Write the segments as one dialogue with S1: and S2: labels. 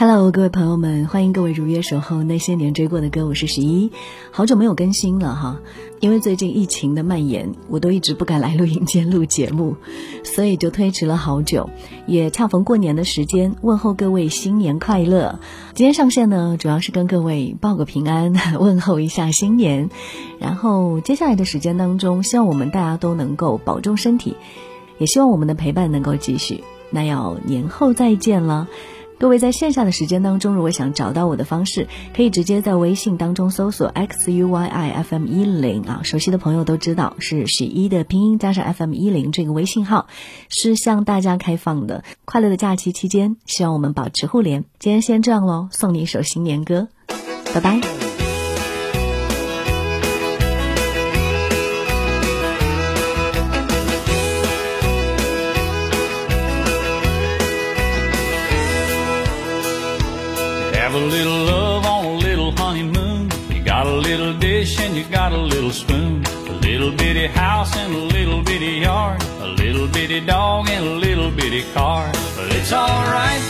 S1: Hello，各位朋友们，欢迎各位如约守候那些年追过的歌，我是十一，好久没有更新了哈，因为最近疫情的蔓延，我都一直不敢来录音间录节目，所以就推迟了好久，也恰逢过年的时间，问候各位新年快乐。今天上线呢，主要是跟各位报个平安，问候一下新年，然后接下来的时间当中，希望我们大家都能够保重身体，也希望我们的陪伴能够继续。那要年后再见了。各位在线下的时间当中，如果想找到我的方式，可以直接在微信当中搜索 x u y i f m 一零啊，熟悉的朋友都知道是许一的拼音加上 f m 一零这个微信号是向大家开放的。快乐的假期期间，希望我们保持互联。今天先这样喽，送你一首新年歌，拜拜。
S2: Have a little love on a little honeymoon. You got a little dish and you got a little spoon. A little bitty house and a little bitty yard. A little bitty dog and a little bitty car. But it's alright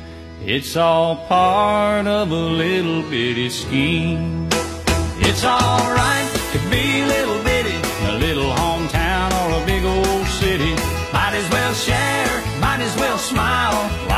S2: It's all part of a little bitty scheme. It's alright to be little bitty a little hometown or a big old city. Might as well share, might as well smile.